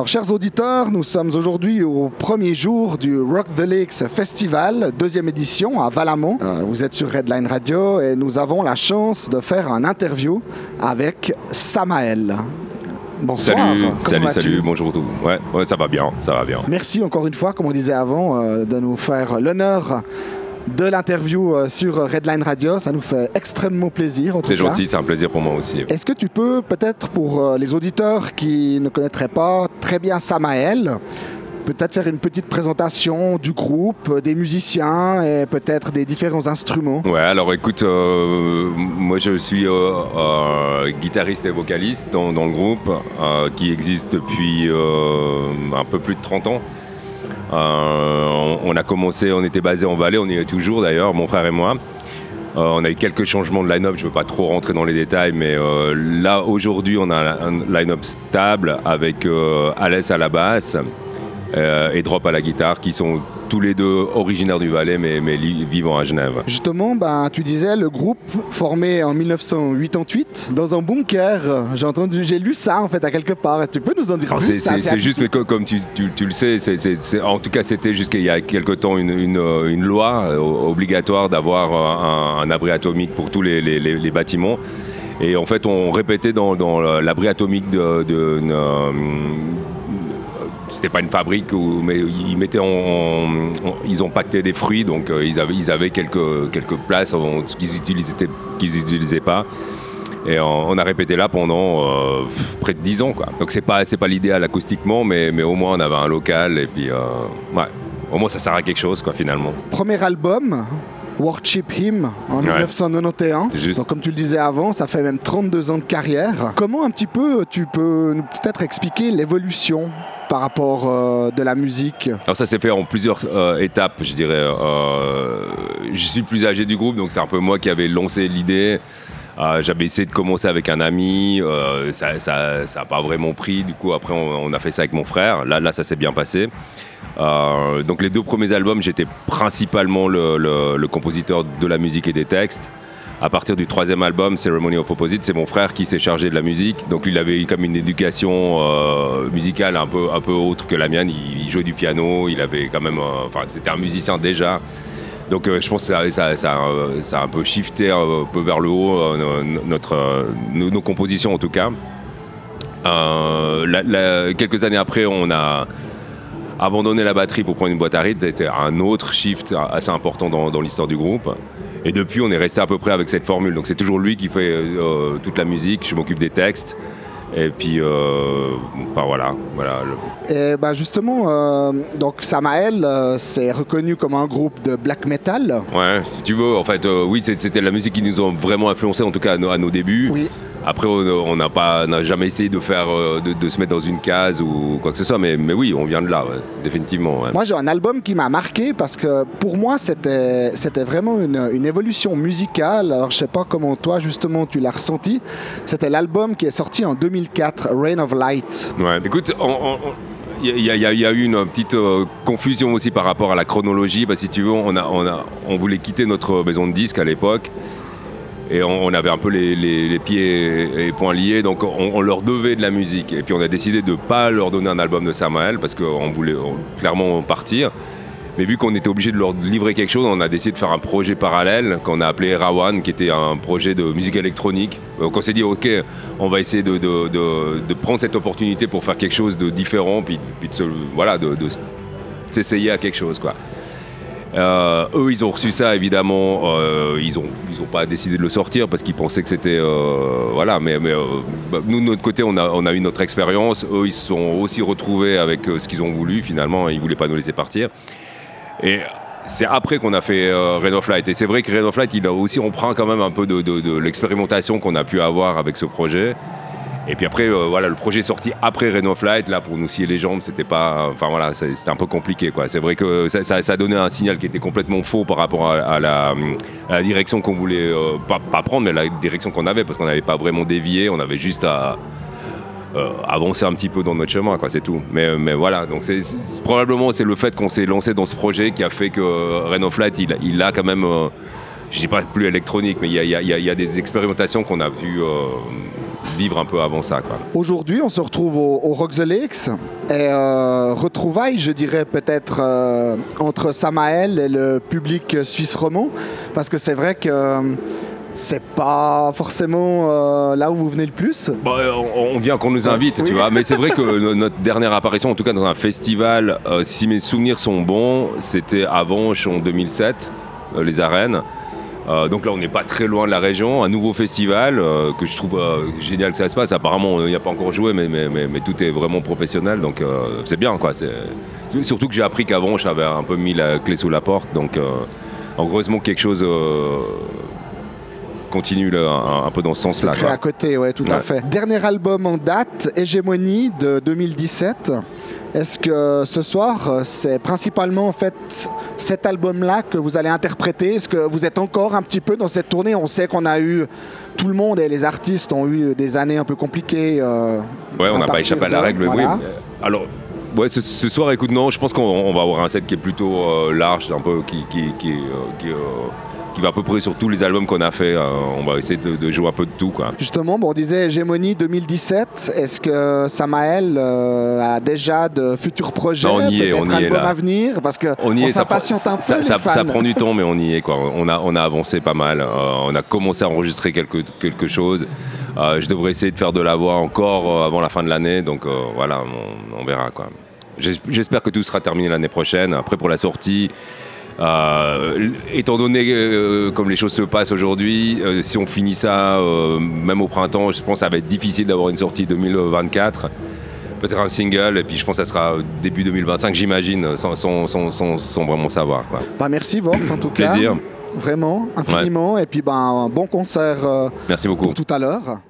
Alors, chers auditeurs, nous sommes aujourd'hui au premier jour du Rock the Lakes Festival, deuxième édition à Valamont. Euh, vous êtes sur Redline Radio et nous avons la chance de faire un interview avec Samael. Bonsoir. Salut, salut, salut, bonjour tout. Ouais, ouais, ça va bien, ça va bien. Merci encore une fois, comme on disait avant, euh, de nous faire l'honneur de l'interview euh, sur Redline Radio. Ça nous fait extrêmement plaisir. C'est gentil, c'est un plaisir pour moi aussi. Est-ce que tu peux, peut-être pour euh, les auditeurs qui ne connaîtraient pas très bien Samael, peut-être faire une petite présentation du groupe, euh, des musiciens et peut-être des différents instruments? Ouais, alors écoute, euh, moi je suis euh, euh, guitariste et vocaliste dans, dans le groupe qui existe depuis un peu plus de 30 ans. Euh, on, a commencé, on était basé en Valais, on y est toujours d'ailleurs, mon frère et moi. Euh, on a eu quelques changements de line-up, je ne veux pas trop rentrer dans les détails, mais euh, là aujourd'hui on a un line-up stable avec Alès à la basse euh, et Drop à la guitare qui sont tous les deux originaires du Valais mais, vivant à Genève. Justement, ben, tu disais le groupe formé en 1988 dans un bunker. J'ai entendu, j'ai lu ça en fait à quelque part. Est-ce que Tu peux nous en dire plus? C'est juste, mais co- comme tu, tu- tu le sais, en tout cas c'était jusqu'à il y a quelque temps une, une, euh, une loi euh, obligatoire d'avoir un, un abri atomique pour tous les, les- les- les bâtiments. Et en fait, on répétait dans, dans l'abri atomique de, c'était pas une fabrique, où- mais ils mettaient en, en- ils ont pacté des fruits, donc euh, ils avaient, ils avaient quelques, quelques places en- qu'ils utilisaient, qu'ils utilisaient pas. Et on, a répété là pendant euh, près de 10 ans. Quoi. Donc c'est pas, c'est pas l'idéal acoustiquement, mais, mais au moins on avait un local et puis euh, ouais, au moins ça sert à quelque chose quoi finalement. Premier album. Worship Him en Ouais. 1991. C'est juste. Donc, comme tu le disais avant, ça fait même 32 ans de carrière. Comment un petit peu tu peux nous peut-être expliquer l'évolution par rapport euh, de la musique Alors ça s'est fait en plusieurs euh, étapes, je dirais. Euh, je suis plus âgé du groupe, donc c'est un peu moi qui avais lancé l'idée. Euh, J'avais essayé de commencer avec un ami, ça n'a pas vraiment pris. Du coup, après, on, a fait ça avec mon frère. Là, là ça s'est bien passé. Donc les deux premiers albums, j'étais principalement le, le- le compositeur de la musique et des textes. À partir du troisième album, Ceremony of Opposite, c'est mon frère qui s'est chargé de la musique. Donc il avait eu comme une éducation euh, musicale un peu, un peu autre que la mienne. Il, jouait du piano, il avait quand même, euh, enfin, c'était un musicien déjà. Donc euh, je pense que ça, a un peu shifté un peu vers le haut no- notre, nos, compositions en tout cas. Quelques années après, on a abandonné la batterie pour prendre une boîte à rythme. C'était un autre shift assez important dans, dans l'histoire du groupe. Et depuis, on est resté à peu près avec cette formule. Donc c'est toujours lui qui fait euh, toute la musique, je m'occupe des textes. Et puis, euh, enfin, voilà, voilà. le- Et ben justement, euh, donc Samael, euh, c'est reconnu comme un groupe de black metal. Ouais, si tu veux, en fait, euh, oui, c'était la musique qui nous a vraiment influencé, en tout cas à nos, à nos débuts. Oui. Après, on n'a pas, n'a jamais essayé de faire, euh, de, de se mettre dans une case ou quoi que ce soit, mais, mais oui, on vient de là, ouais, définitivement. ouais. Moi, j'ai un album qui m'a marqué parce que pour moi, c'était c'était vraiment une, une évolution musicale. Alors, je sais pas comment toi, justement, tu l'as ressenti. C'était l'album qui est sorti en 2004, Rain of Light. Ouais, écoute, on- on- on- il y, a- eu une petite euh, confusion aussi par rapport à la chronologie. Que si tu veux, on, a, on, a, on voulait quitter notre maison de disques à l'époque. Et on, avait un peu les, pieds et, et poings liés, donc on, leur devait de la musique. Et puis on a décidé de ne pas leur donner un album de Samael parce qu'on voulait clairement partir. Mais vu qu'on était obligé de leur livrer quelque chose, on a décidé de faire un projet parallèle qu'on a appelé Rawan, qui était un projet de musique électronique. Donc on s'est dit, ok, on va essayer de, prendre cette opportunité pour faire quelque chose de différent, puis, puis de, se- voilà, de s'essayer à quelque chose. Quoi. Euh, eux, ils ont reçu ça, évidemment. euh, ils n'ont ils ont pas décidé de le sortir parce qu'ils pensaient que c'était. euh, voilà, mais, bah, nous, de notre côté, on a, eu notre expérience. Eux, ils se sont aussi retrouvés avec ce qu'ils ont voulu, finalement. Ils ne voulaient pas nous laisser partir. Et c'est après qu'on a fait euh, Rain of Light. Et c'est vrai que Rain of Light, il a aussi, on prend quand même un peu de l'expérimentation qu'on a pu avoir avec ce projet. Et puis après, euh, voilà, le projet sorti après Rain of Light. Là, pour nous scier les jambes, c'était pas. Enfin voilà, c'était un peu compliqué, quoi. C'est vrai que ça, ça, ça donnait un signal qui était complètement faux par rapport à, la, direction qu'on voulait euh, pas, prendre, mais la direction qu'on avait, parce qu'on n'avait pas vraiment dévié. On avait juste à euh, avancer un petit peu dans notre chemin, quoi, c'est tout. Mais, mais voilà, donc probablement c'est le fait qu'on s'est lancé dans ce projet qui a fait que euh, Rain of Light, il, a quand même, je dis pas plus électronique, mais il y a, des expérimentations qu'on a euh, vivre un peu avant ça. Aujourd'hui, on se retrouve au, au Rock the Lakes et euh, retrouvailles, je dirais peut-être euh, entre Samael et le public suisse romand, parce que c'est vrai que euh, c'est pas forcément euh, là où vous venez le plus. Euh, on, on vient qu'on nous invite, Oui. tu vois. Mais c'est vrai que no- notre dernière apparition, en tout cas dans un festival, euh, si mes souvenirs sont bons, c'était Vanche en 2007, euh, les arènes. Euh, donc là, on n'est pas très loin de la région. Un nouveau festival euh, que je trouve euh, génial que ça se passe. Apparemment, il n'y a pas encore joué, mais, mais, mais- mais tout est vraiment professionnel. Donc c'est bien, quoi. Surtout que j'ai appris qu'avant, j'avais un peu mis la clé sous la porte. Donc, heureusement, que quelque chose continue là, un, un peu dans ce sens-là. À côté, ouais, tout à fait. Dernier album en date, Hégémonie de 2017. Est-ce que ce soir, c'est principalement en fait cet album-là que vous allez interpréter? Est-ce que vous êtes encore un petit peu dans cette tournée? On sait qu'on a eu, tout le monde et les artistes ont eu des années un peu compliquées. euh, Ouais, on n'a pas échappé à la règle, voilà. oui. Alors, ouais, ce, ce soir, écoute, non, je pense qu'on on va avoir un set qui est plutôt euh, large, un peu qui, qui, qui, euh, qui, euh, qui va à peu près sur tous les albums qu'on a fait. euh, on va essayer de, de jouer un peu de tout, quoi. Justement, bon, on disait Hégémonie 2017. Est-ce que Samael euh, a déjà de futurs projets Bah, on y est, on y est, albums là. à venir? Parce que On y est, ça, prend- s'impatiente un peu, ça, les ça- fans. ça prend du temps, mais on y est, quoi. On a, on a avancé pas mal. euh, on a commencé à enregistrer quelque, quelque chose. Je devrais essayer de faire de la voix encore avant la fin de l'année, donc voilà, on, on verra, quoi. J'espère que tout sera terminé l'année prochaine. Après, pour la sortie, euh, étant donné euh, comme les choses se passent aujourd'hui, euh, si on finit ça même au printemps, je pense que ça va être difficile d'avoir une sortie 2024. Peut-être un single, et puis je pense que ça sera début 2025, j'imagine, sans, sans- sans- sans- sans vraiment savoir. Quoi. Bah, merci Wolf en tout cas. Plaisir. Vraiment, infiniment. Et puis ben, un bon concert Merci beaucoup. pour tout à l'heure.